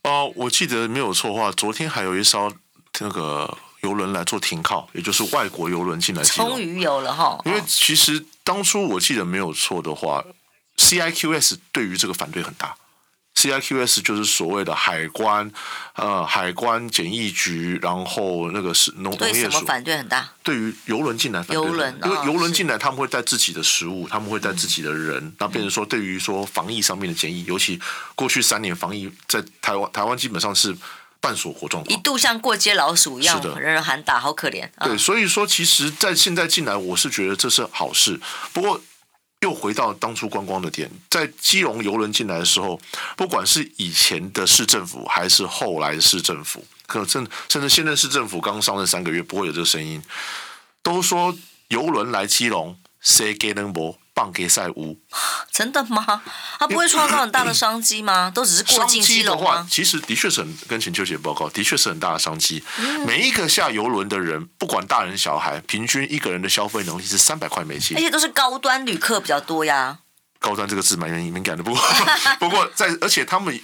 哦、呃，我记得没有错的话，昨天还有一艘。那个邮轮来做停靠，也就是外国邮轮进来。终于有了哈，因为其实当初我记得没有错的话，CIQS 对于这个反对很大。CIQS 就是所谓的海关，呃，海关检疫局，然后那个是农农业署。反对很大？对于邮轮进来反对，邮轮，因为邮轮进来他们会带自己的食物，他们会带自己的人，那变成说对于说防疫上面的检疫，尤其过去三年防疫在台湾，台湾基本上是。半锁活状况，一度像过街老鼠一样，人人喊打，好可怜。对，所以说，其实，在现在进来，我是觉得这是好事。不过，又回到当初观光的点，在基隆游轮进来的时候，不管是以前的市政府，还是后来的市政府，可甚甚至现任市政府刚上任三个月，不会有这个声音，都说游轮来基隆，谁给能博？棒给赛屋，真的吗？他不会创造很大的商机吗？都只是过境基隆吗？其实的确是很跟浅秋姐报告，的确是很大的商机。每一个下游轮的人，不管大人小孩，平均一个人的消费能力是三百块美金，而且都是高端旅客比较多呀。高端这个字蛮敏感的，不过 不过在而且他们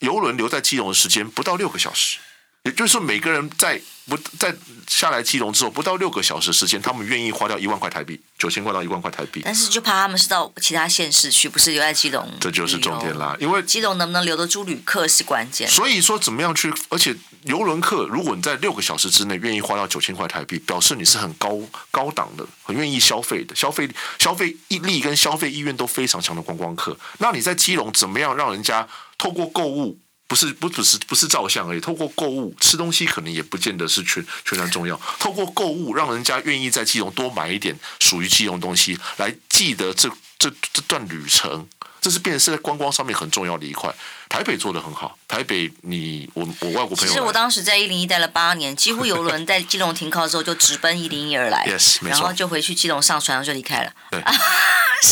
游轮留在基隆的时间不到六个小时。也就是说，每个人在不在下来基隆之后，不到六个小时时间，他们愿意花掉一万块台币，九千块到一万块台币。但是就怕他们是到其他县市去，不是留在基隆。这就是重点啦，因为基隆能不能留得住旅客是关键。所以说，怎么样去？而且游轮客，如果你在六个小时之内愿意花到九千块台币，表示你是很高高档的，很愿意消费的，消费消费意力跟消费意愿都非常强的观光客。那你在基隆怎么样让人家透过购物？不是不只是不是照相而已，透过购物吃东西可能也不见得是全全然重要。透过购物让人家愿意在基隆多买一点属于基隆东西，来记得这这这段旅程，这是变成是在观光上面很重要的一块。台北做的很好，台北你我我外国朋友，其实我当时在一零一待了八年，几乎游轮 在基隆停靠之后就直奔一零一而来，yes, 然后就回去基隆上船，然后就离开了。对。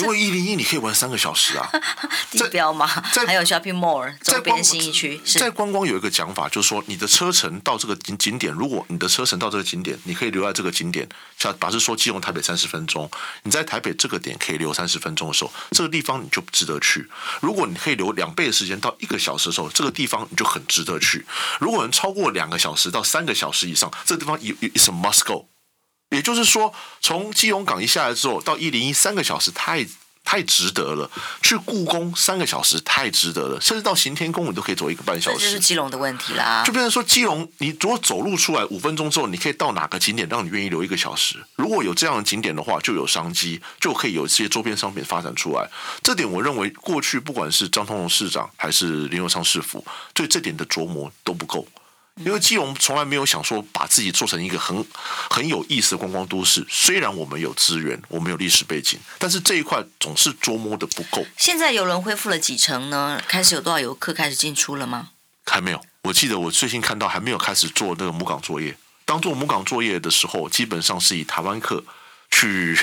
因为一零一你可以玩三个小时啊，地标嘛，还有 shopping mall 周边新一区。在观光有一个讲法，就是说你的车程到这个景景点，如果你的车程到这个景点，你可以留在这个景点，像假设说基隆台北三十分钟，你在台北这个点可以留三十分钟的时候，这个地方你就值得去。如果你可以留两倍的时间到一个小时的时候，这个地方你就很值得去。如果能超过两个小时到三个小时以上，这个地方 is a must go。也就是说，从基隆港一下来之后到一零一三个小时，太太值得了。去故宫三个小时太值得了，甚至到行天宫你都可以走一个半小时。这就是基隆的问题啦。就变成说，基隆你如果走路出来五分钟之后，你可以到哪个景点让你愿意留一个小时？如果有这样的景点的话，就有商机，就可以有一些周边商品发展出来。这点我认为过去不管是张通荣市长还是林右昌市府，对这点的琢磨都不够。因为基隆从来没有想说把自己做成一个很很有意思的观光都市。虽然我们有资源，我们有历史背景，但是这一块总是捉摸的不够。现在游轮恢复了几成呢？开始有多少游客开始进出了吗？还没有。我记得我最近看到还没有开始做那个母港作业。当做母港作业的时候，基本上是以台湾客去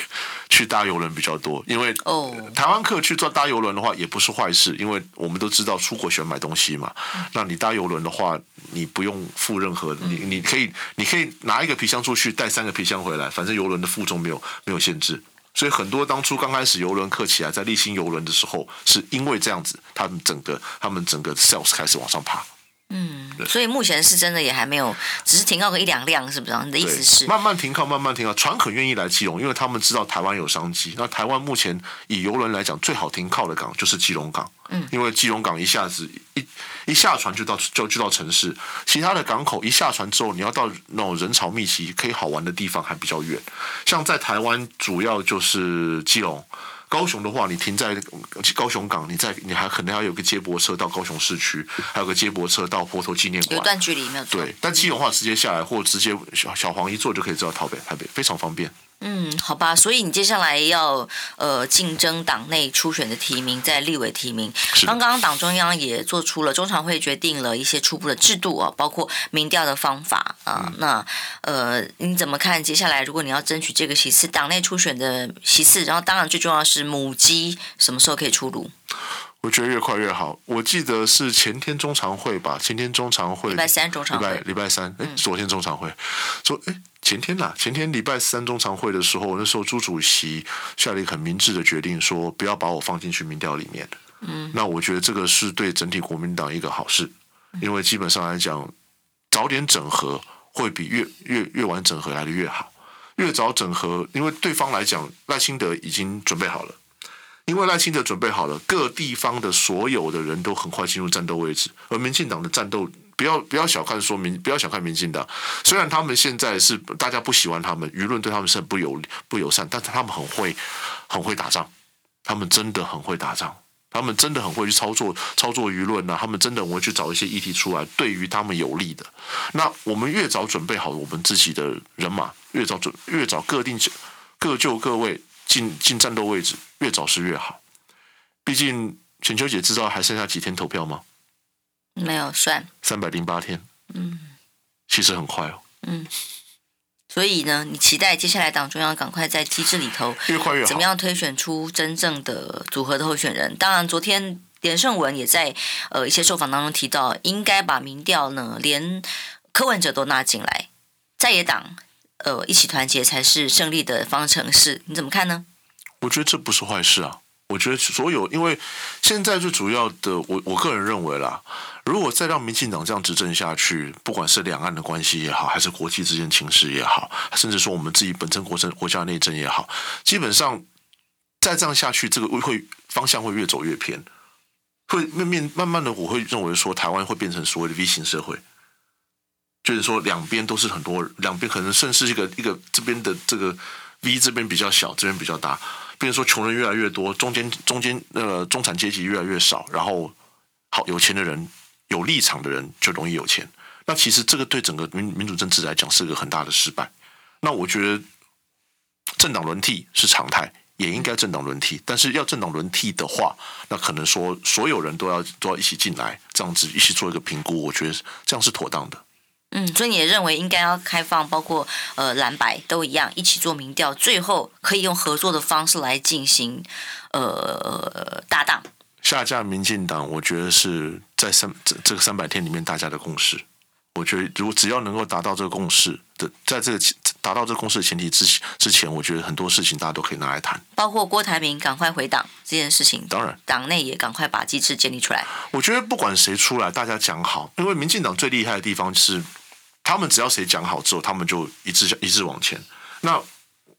去搭游轮比较多，因为哦，台湾客去坐搭游轮的话也不是坏事，因为我们都知道出国喜欢买东西嘛。那你搭游轮的话，你不用付任何，你你可以你可以拿一个皮箱出去，带三个皮箱回来，反正游轮的负重没有没有限制。所以很多当初刚开始游轮客起来在丽星邮轮的时候，是因为这样子，他们整个他们整个 sales 开始往上爬。嗯，所以目前是真的也还没有，只是停靠个一两辆，是不是？你的意思是慢慢停靠，慢慢停靠，船很愿意来基隆，因为他们知道台湾有商机。那台湾目前以游轮来讲，最好停靠的港就是基隆港，嗯，因为基隆港一下子一一下船就到就就到城市，其他的港口一下船之后，你要到那种人潮密集、可以好玩的地方还比较远。像在台湾，主要就是基隆。高雄的话，你停在高雄港，你在你还可能要有个接驳车到高雄市区，还有个接驳车到坡头纪念馆，有段距离没有？对，但基隆的话直接下来，或直接小小黄一坐就可以知道台北，台北非常方便。嗯，好吧，所以你接下来要呃竞争党内初选的提名，在立委提名。刚刚党中央也做出了中常会决定了一些初步的制度啊，包括民调的方法啊。嗯、那呃，你怎么看？接下来如果你要争取这个席次，党内初选的席次，然后当然最重要是母鸡什么时候可以出炉？我觉得越快越好。我记得是前天中常会吧，前天中常会，礼拜三中常会，礼拜礼拜三，哎，昨天中常会，昨哎。前天呐、啊，前天礼拜三中常会的时候，那时候朱主席下了一个很明智的决定，说不要把我放进去民调里面。嗯，那我觉得这个是对整体国民党一个好事，因为基本上来讲，早点整合会比越越越晚整合来的越好。越早整合，因为对方来讲，赖清德已经准备好了，因为赖清德准备好了，各地方的所有的人都很快进入战斗位置，而民进党的战斗。不要不要小看说民，不要小看民进党。虽然他们现在是大家不喜欢他们，舆论对他们是很不友不友善，但是他们很会很会打仗，他们真的很会打仗，他们真的很会去操作操作舆论呐，他们真的很会去找一些议题出来，对于他们有利的。那我们越早准备好我们自己的人马，越早准越早各定各就各位进进战斗位置，越早是越好。毕竟全秋姐知道还剩下几天投票吗？没有算三百零八天，嗯，其实很快哦，嗯，所以呢，你期待接下来党中央赶快在机制里头越快越好，怎么样推选出真正的组合的候选人？当然，昨天连胜文也在呃一些受访当中提到，应该把民调呢连柯文哲都纳进来，在野党呃一起团结才是胜利的方程式。你怎么看呢？我觉得这不是坏事啊。我觉得所有，因为现在最主要的，我我个人认为啦，如果再让民进党这样执政下去，不管是两岸的关系也好，还是国际之间情势也好，甚至说我们自己本身国政国家内政也好，基本上再这样下去，这个会方向会越走越偏，会面面慢慢的，我会认为说台湾会变成所谓的 V 型社会，就是说两边都是很多，两边可能甚至一个一个这边的这个 V 这边比较小，这边比较大。比如说，穷人越来越多，中间中间呃中产阶级越来越少，然后好有钱的人、有立场的人就容易有钱。那其实这个对整个民民主政治来讲是个很大的失败。那我觉得政党轮替是常态，也应该政党轮替。但是要政党轮替的话，那可能说所有人都要都要一起进来，这样子一起做一个评估，我觉得这样是妥当的。嗯，所以你也认为应该要开放，包括呃蓝白都一样，一起做民调，最后可以用合作的方式来进行呃搭档。下架民进党，我觉得是在三这这个三百天里面大家的共识。我觉得如果只要能够达到这个共识的，在这个达到这个共识的前提之之前，我觉得很多事情大家都可以拿来谈。包括郭台铭赶快回党这件事情，当然党内也赶快把机制建立出来。我觉得不管谁出来，大家讲好，因为民进党最厉害的地方是。他们只要谁讲好之后，他们就一致一致往前。那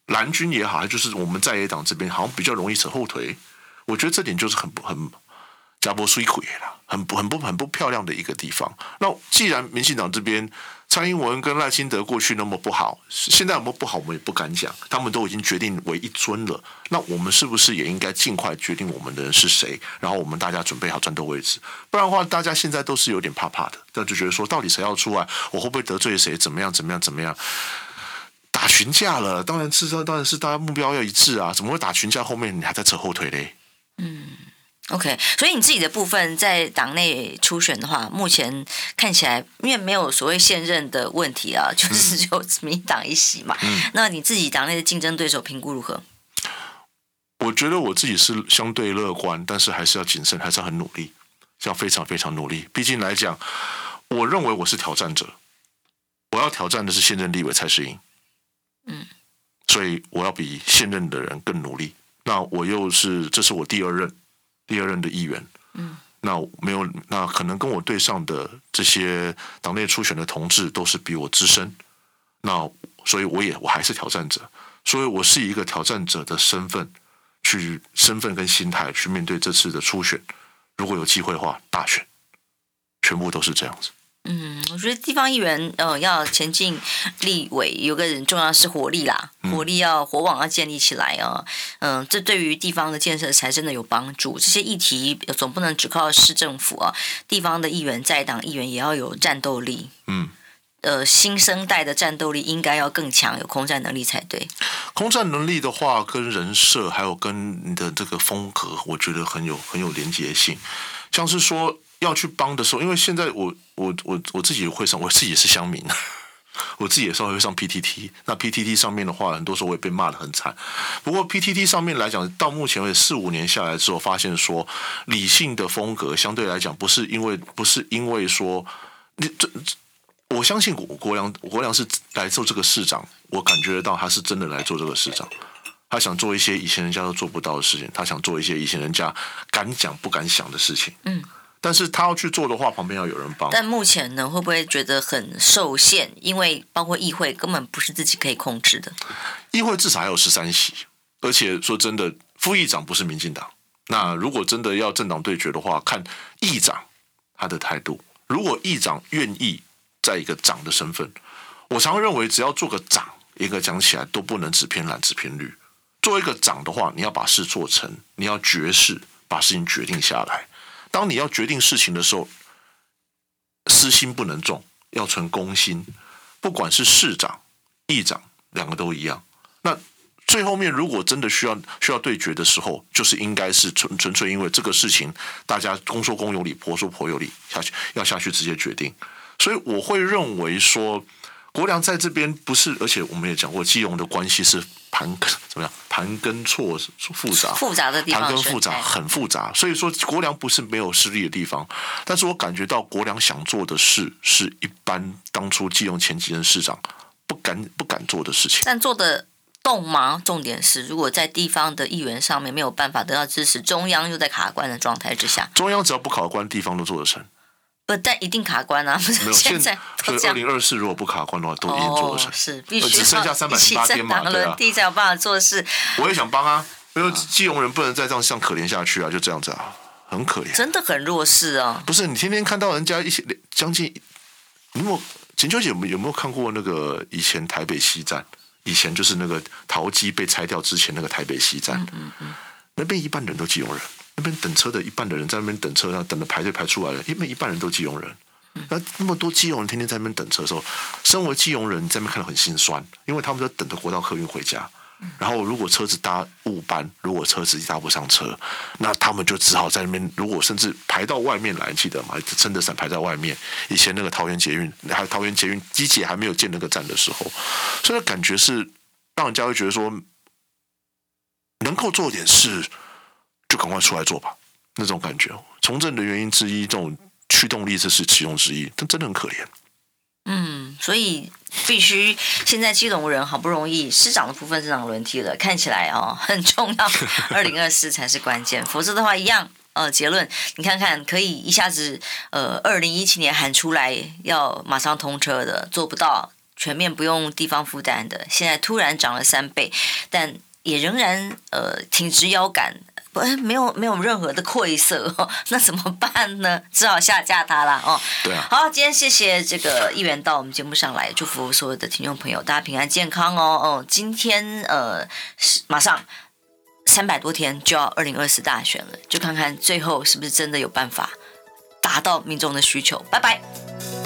蓝军也好，就是我们在野党这边好像比较容易扯后腿。我觉得这点就是很不很加波水鬼了，很不很不很不漂亮的一个地方。那既然民进党这边蔡英文跟赖清德过去那么不好，现在有没不好，我们也不敢讲。他们都已经决定为一尊了，那我们是不是也应该尽快决定我们的人是谁？然后我们大家准备好战斗位置，不然的话，大家现在都是有点怕怕的，那就觉得说，到底谁要出来，我会不会得罪谁？怎么样？怎么样？怎么样？打群架了，当然是当然是大家目标要一致啊！怎么会打群架？后面你还在扯后腿嘞？嗯，OK，所以你自己的部分在党内初选的话，目前看起来因为没有所谓现任的问题啊，就是就民党一席嘛。嗯，那你自己党内的竞争对手评估如何？我觉得我自己是相对乐观，但是还是要谨慎，还是要很努力，要非常非常努力。毕竟来讲，我认为我是挑战者，我要挑战的是现任立委蔡适英。嗯，所以我要比现任的人更努力。那我又是，这是我第二任，第二任的议员。嗯，那没有，那可能跟我对上的这些党内初选的同志都是比我资深。那所以我也我还是挑战者，所以我是以一个挑战者的身份去身份跟心态去面对这次的初选。如果有机会的话，大选全部都是这样子。嗯，我觉得地方议员呃要前进立委，有个人重要是活力啦，活力要火网要建立起来啊，嗯、呃，这对于地方的建设才真的有帮助。这些议题总不能只靠市政府啊，地方的议员在党议员也要有战斗力。嗯，呃，新生代的战斗力应该要更强，有空战能力才对。空战能力的话，跟人设还有跟你的这个风格，我觉得很有很有连结性，像是说。要去帮的时候，因为现在我我我我自己会上，我自己也是乡民，我自己也稍微会上 PTT。那 PTT 上面的话，很多时候我也被骂得很惨。不过 PTT 上面来讲，到目前为止四五年下来之后，发现说理性的风格相对来讲，不是因为不是因为说你这，我相信国国良国良是来做这个市长，我感觉得到他是真的来做这个市长。他想做一些以前人家都做不到的事情，他想做一些以前人家敢讲不敢想的事情。嗯。但是他要去做的话，旁边要有人帮。但目前呢，会不会觉得很受限？因为包括议会根本不是自己可以控制的。议会至少还有十三席，而且说真的，副议长不是民进党。那如果真的要政党对决的话，看议长他的态度。如果议长愿意在一个长的身份，我常认为只要做个长，一个讲起来都不能只偏蓝只偏绿。做一个长的话，你要把事做成，你要决事，把事情决定下来。当你要决定事情的时候，私心不能重，要存公心。不管是市长、议长，两个都一样。那最后面如果真的需要需要对决的时候，就是应该是纯纯粹因为这个事情，大家公说公有理，婆说婆有理，下去要下去直接决定。所以我会认为说。国梁在这边不是，而且我们也讲过，基隆的关系是盘根 怎么样？盘根错复杂，复杂的地方，盘根复杂，很复杂。所以说，国梁不是没有实力的地方，但是我感觉到国梁想做的事，是一般当初基隆前几任市长不敢不敢做的事情。但做的动吗？重点是，如果在地方的议员上面没有办法得到支持，中央又在卡关的状态之下，中央只要不卡关，地方都做得成。不但一定卡关啊！没有现在，所以二零二四如果不卡关的话，都已经做得成。哦、是必须只剩下三百零八天嘛？对啊，第一才有办法做事。我也想帮啊，因为基隆人不能再这样像可怜下去啊，就这样子啊，很可怜。真的很弱势啊！不是你天天看到人家一些将近，你有没有浅秋姐有没有没有看过那个以前台北西站？以前就是那个桃机被拆掉之前那个台北西站，嗯嗯，嗯那边一半人都基隆人。那边等车的一半的人在那边等车，然后等着排队排出来了，因为一半人都基隆人。那那么多基隆人天天在那边等车的时候，身为基隆人在那边看到很心酸，因为他们都等着国道客运回家。然后如果车子搭误班，如果车子搭不上车，那他们就只好在那边，如果甚至排到外面来，记得吗？撑着伞排在外面。以前那个桃园捷运，还有桃园捷运机捷还没有建那个站的时候，所以感觉是让人家会觉得说，能够做点事。就赶快出来做吧，那种感觉。从政的原因之一，这种驱动力这是其中之一，但真的很可怜。嗯，所以必须现在基隆人好不容易市长的部分市长轮替了，看起来哦很重要，二零二四才是关键，否则的话一样。呃，结论你看看，可以一下子呃二零一七年喊出来要马上通车的，做不到全面不用地方负担的，现在突然涨了三倍，但也仍然呃挺直腰杆。哎，没有没有任何的愧色，那怎么办呢？只好下架它了哦。对啊。好，今天谢谢这个议员到我们节目上来，祝福所有的听众朋友，大家平安健康哦。哦，今天呃，马上三百多天就要二零二四大选了，就看看最后是不是真的有办法达到民众的需求。拜拜。